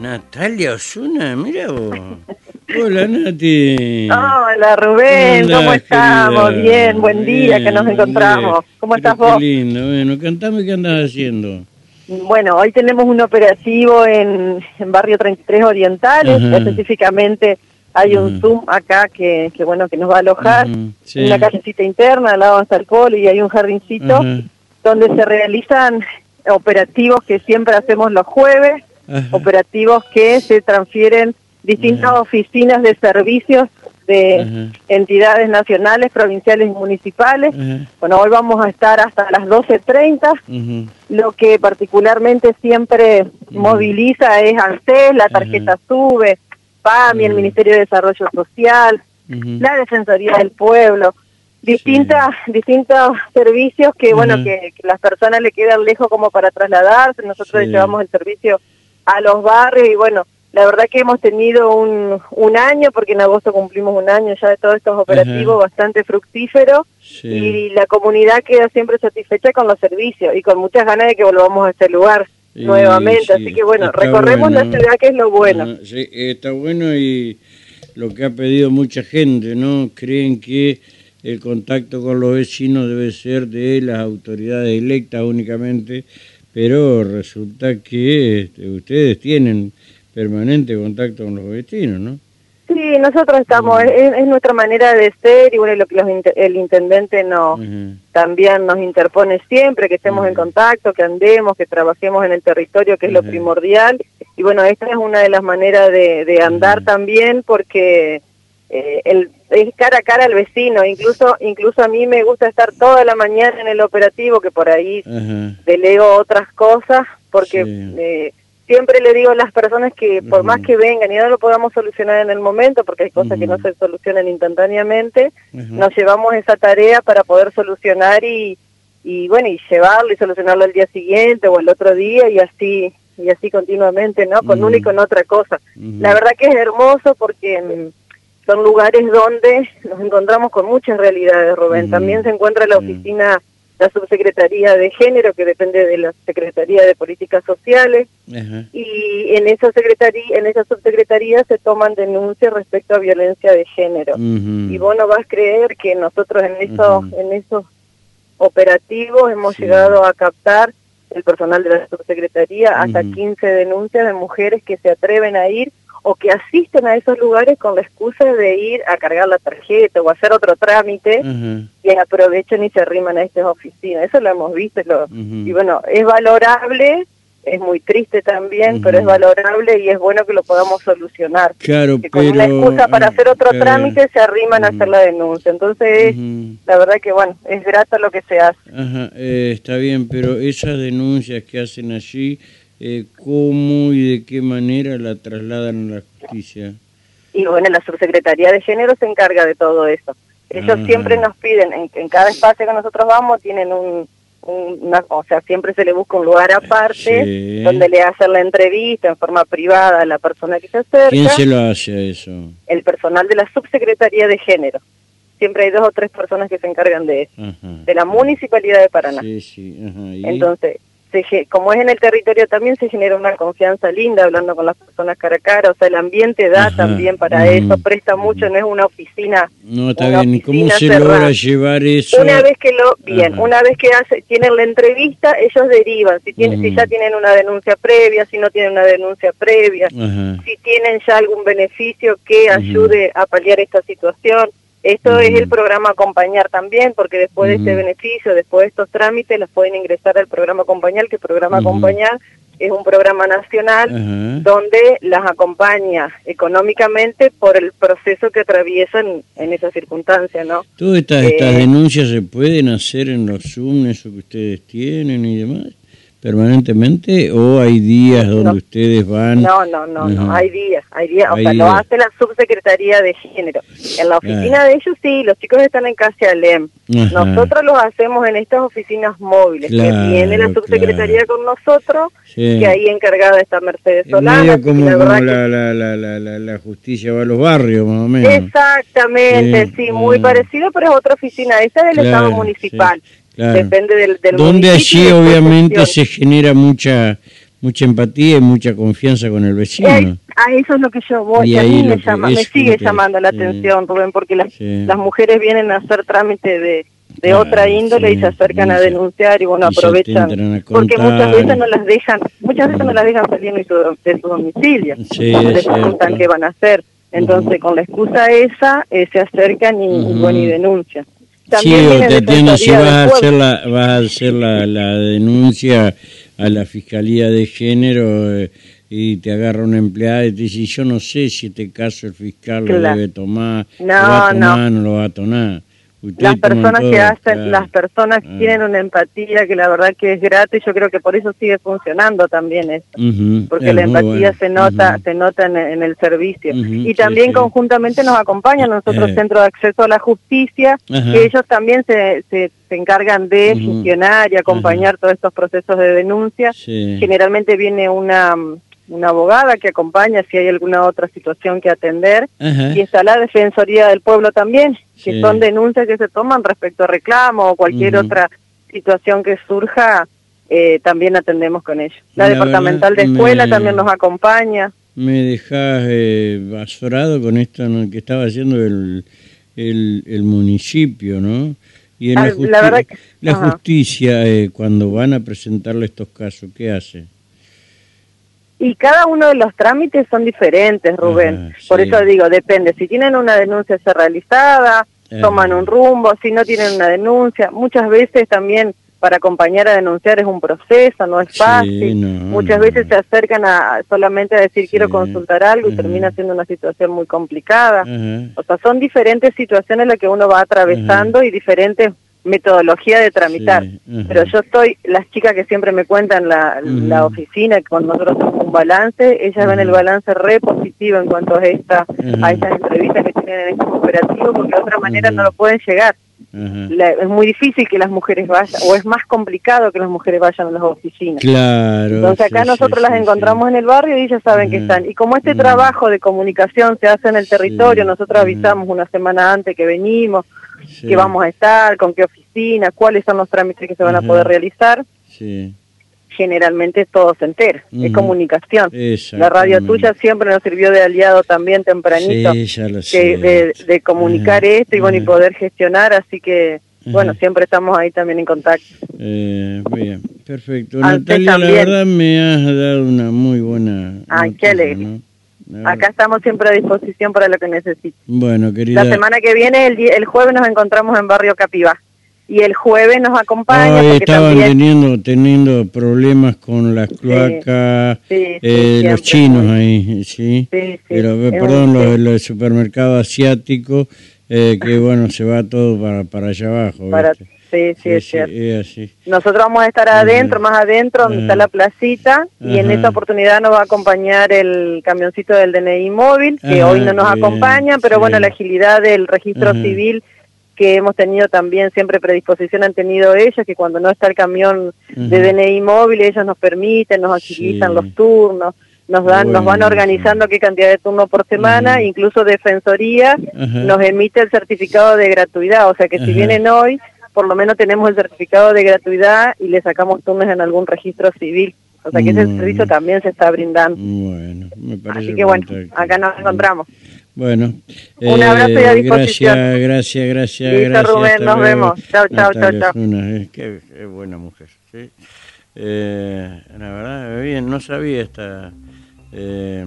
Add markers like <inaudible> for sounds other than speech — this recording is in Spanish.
Natalia Osuna, mira vos. Hola Nati. Hola Rubén, Hola, ¿cómo estamos? querida. Bien, buen día que nos Bien, encontramos. bien. ¿Cómo estás qué vos? lindo, bueno, cantame qué andas haciendo. Bueno, hoy tenemos un operativo en, en Barrio 33 Orientales, Ajá. específicamente hay un. Zoom acá que, que bueno que nos va a alojar, sí. una callecita interna, al lado el polo y hay un jardincito donde se realizan operativos que siempre hacemos los jueves, Ajá. operativos que se transfieren distintas Ajá. oficinas de servicios de Ajá. entidades nacionales, provinciales y municipales. Bueno, hoy vamos a estar hasta las 12.30. Ujú. Lo que particularmente siempre moviliza es ANSES, la tarjeta SUBE, PAMI, el. Ministerio de Desarrollo Social, la Defensoría del Pueblo, distintas, distintos servicios que, bueno, que, que las personas le quedan lejos como para trasladarse. Nosotros Sí. llevamos el servicio a los barrios y, bueno, la verdad que hemos tenido un, un año, porque en agosto cumplimos un año ya de todos estos operativos Ajá. bastante fructíferos Sí. y la comunidad queda siempre satisfecha con los servicios y con muchas ganas de que volvamos a este lugar Y nuevamente. sí, Así que bueno, recorremos bueno. la ciudad que es lo bueno. Ajá, sí, está bueno y lo que ha pedido mucha gente, ¿no? Creen que el contacto con los vecinos debe ser de las autoridades electas únicamente, pero resulta que este, ustedes tienen permanente contacto con los vecinos, ¿no? Sí, nosotros estamos, es, es nuestra manera de ser y bueno, lo que los el intendente Ajá. también nos interpone siempre, que estemos en contacto, que andemos, que trabajemos en el territorio, que es lo primordial. Y bueno, esta es una de las maneras de, de andar también porque eh, el, es cara a cara al vecino. Incluso, incluso a mí me gusta estar toda la mañana en el operativo, que por ahí Ajá. delego otras cosas, porque Sí. eh, siempre le digo a las personas que por más que vengan y no lo podamos solucionar en el momento, porque hay cosas que no se solucionan instantáneamente, nos llevamos esa tarea para poder solucionar y, y bueno, y llevarlo y solucionarlo al día siguiente o el otro día y así y así continuamente, ¿no? Con una y con otra cosa. La verdad que es hermoso porque mm, son lugares donde nos encontramos con muchas realidades, Rubén. Ujú. También se encuentra la Sí. oficina, la subsecretaría de género, que depende de la Secretaría de Políticas Sociales, y en esa secretaría, en esa subsecretaría se toman denuncias respecto a violencia de género. Y vos no vas a creer que nosotros en esos, en esos operativos hemos Sí. llegado a captar el personal de la subsecretaría hasta Ujú. 15 denuncias de mujeres que se atreven a ir o que asisten a esos lugares con la excusa de ir a cargar la tarjeta o hacer otro trámite y aprovechan y se arriman a estas oficinas. Eso lo hemos visto y, lo- y bueno, es valorable, es muy triste también, pero es valorable y es bueno que lo podamos solucionar. Claro, que con pero... una excusa para hacer otro eh, trámite se arriman a hacer la denuncia. Entonces, la verdad que bueno, es grato lo que se hace. Ajá, eh, está bien, pero esas denuncias que hacen allí, eh, ¿cómo y de qué manera la trasladan a la justicia? Y bueno, la subsecretaría de género se encarga de todo eso. Ellos Ajá. siempre nos piden, en, en cada espacio que nosotros vamos, tienen un, un- una, o sea, siempre se le busca un lugar aparte Sí. donde le hacen la entrevista en forma privada a la persona que se acerca. ¿Quién se lo hace a eso? El personal de la subsecretaría de género. Siempre hay dos o tres personas que se encargan de eso, Ajá. de la municipalidad de Paraná. Sí, sí, ajá. ¿y? Entonces, se como es en el territorio también se genera una confianza linda hablando con las personas cara a cara, o sea, el ambiente da Ajá, también para ujú, eso, presta mucho, no es una oficina. no, está bien. ¿Y cómo se cerrada. logra llevar eso? Una vez que lo, bien, Ajá. una vez que hace, tienen la entrevista, ellos derivan, si, tienen, si ya tienen una denuncia previa, si no tienen una denuncia previa, Ajá. si tienen ya algún beneficio que ayude a paliar esta situación. Esto es el programa Acompañar también, porque después de este Ujú. beneficio, después de estos trámites, los pueden ingresar al programa Acompañar, que el programa Ujú. Acompañar es un programa nacional donde las acompaña económicamente por el proceso que atraviesan en esa circunstancia, ¿no? ¿Todas estas, Eh, estas denuncias se pueden hacer en los Zoom, eso que ustedes tienen y demás, permanentemente? ¿O hay días donde No. ustedes van? No, no, no, no, hay días, hay días, o Hay sea, lo días. hace la subsecretaría de género. En la oficina de ellos sí, los chicos están en Casa Alem. Ajá. Nosotros los hacemos en estas oficinas móviles, Claro, que viene la subsecretaría con nosotros, Sí. que ahí encargada está Mercedes Es Solana. como, la como la, que- la, la, la, justicia va a los barrios, más o menos. Exactamente, Sí, sí, muy ah. parecido, pero es otra oficina, esa es del Claro, Estado municipal. sí, claro. Depende del, del Donde allí obviamente se genera mucha mucha empatía y mucha confianza con el vecino. a eso es lo que yo voy, y a mí me, llama, me sigue llamando la atención, Rubén, porque las, las mujeres vienen a hacer trámite de, de otra índole y se acercan a denunciar y bueno aprovechan porque muchas veces no las dejan muchas veces no las dejan salir de su, de su domicilio. Preguntan qué van a hacer. Entonces con la excusa esa eh, se acercan y, bueno y denuncian También sí, te entiendo, si vas a hacer, la, vas a hacer la, la denuncia a la Fiscalía de Género eh, y te agarra una empleada y te dice, yo no sé si este caso el fiscal lo debe tomar, no, lo va a tomar, no. no lo va a tomar las personas que hacen, las personas ah. tienen una empatía que la verdad que es grata y yo creo que por eso sigue funcionando también eso, porque la empatía se nota, se nota en, el servicio. y también conjuntamente nos acompañan nosotros eh. Centro de Acceso a la Justicia, que ellos también se, se, encargan de gestionar y acompañar todos estos procesos de denuncia. Generalmente viene una una abogada que acompaña si hay alguna otra situación que atender y está la Defensoría del Pueblo también, que son denuncias que se toman respecto a reclamo o cualquier otra situación que surja, eh, también atendemos con ellos. La, Departamental de Escuela también nos acompaña. Me dejas eh, azorado con esto que estaba haciendo el, el, municipio, ¿no? Y en ah, la, la, justicia, eh, cuando van a presentarle estos casos, ¿qué hace? Y cada uno de los trámites son diferentes, Rubén. Por eso digo, depende. Si tienen una denuncia ser realizada, eh. toman un rumbo. Si no tienen una denuncia, muchas veces también para acompañar a denunciar es un proceso, no es fácil. muchas veces se acercan a solamente a decir quiero consultar algo y termina siendo una situación muy complicada. O sea, son diferentes situaciones las que uno va atravesando y diferentes metodología de tramitar. Pero yo estoy, las chicas que siempre me cuentan la, la oficina, cuando nosotros hacemos un balance, ellas ven el balance re positivo en cuanto a esta a estas entrevistas que tienen en este operativo, porque de otra manera no lo pueden llegar. Es muy difícil que las mujeres vayan, o es más complicado que las mujeres vayan a las oficinas. Claro. Entonces acá nosotros las encontramos en el barrio y ellas saben que están. Y como este trabajo de comunicación se hace en el territorio, nosotros avisamos una semana antes que venimos, que vamos a estar, con qué oficina, cuáles son los trámites que se van a poder realizar. Sí. Generalmente todo se entera, es comunicación. La radio tuya siempre nos sirvió de aliado también tempranito, de, comunicar esto y bueno y poder gestionar, así que bueno, siempre estamos ahí también en contacto. Eh, bien, perfecto. Natalia, la verdad me has dado una muy buena... Ay, qué alegre. Acá estamos siempre a disposición para lo que necesite. Bueno, querida. La semana que viene, el, el jueves, nos encontramos en Barrio Capivá. Y el jueves nos acompaña. porque estaban teniendo, teniendo problemas con las cloacas, eh, los chinos ahí, sí. Pero, perdón, los, los supermercados asiáticos, eh, que <laughs> bueno, se va todo para, para allá abajo. Para, Sí, sí, es cierto. Nosotros vamos a estar adentro, más adentro, donde está la placita, y en esta oportunidad nos va a acompañar el camioncito del DNI móvil, que hoy no nos acompaña, pero bueno, la agilidad del registro civil que hemos tenido también siempre predisposición han tenido ellos, que cuando no está el camión de DNI móvil, ellos nos permiten, nos agilizan los turnos, nos dan, nos van organizando qué cantidad de turnos por semana, incluso Defensoría nos emite el certificado de gratuidad, o sea que si vienen hoy, por lo menos tenemos el certificado de gratuidad y le sacamos turnos en algún registro civil. O sea que ese servicio también se está brindando. Bueno, me parece Así que bueno, acá nos encontramos. Bueno, un abrazo y a eh, disposición. Gracias, gracias, gracias. Listo, gracias, Rubén, nos vemos. Chao, chao, chao, chao. Eh, qué, buena mujer. ¿sí? Eh, la verdad, bien, no sabía esta... Eh,